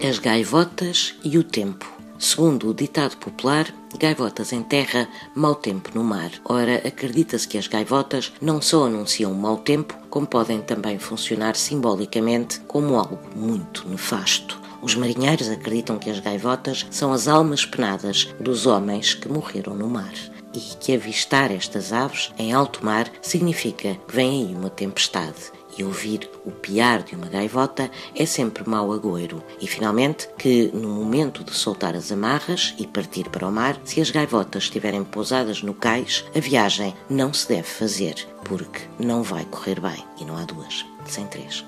As gaivotas e o tempo. Segundo o ditado popular, gaivotas em terra, mau tempo no mar. Ora, acredita-se que as gaivotas não só anunciam mau tempo, como podem também funcionar simbolicamente como algo muito nefasto. Os marinheiros acreditam que as gaivotas são as almas penadas dos homens que morreram no mar e que avistar estas aves em alto mar significa que vem aí uma tempestade e ouvir o piar de uma gaivota é sempre mau agouro. E finalmente, que no momento de soltar as amarras e partir para o mar, se as gaivotas estiverem pousadas no cais, a viagem não se deve fazer, porque não vai correr bem. E não há duas, sem três.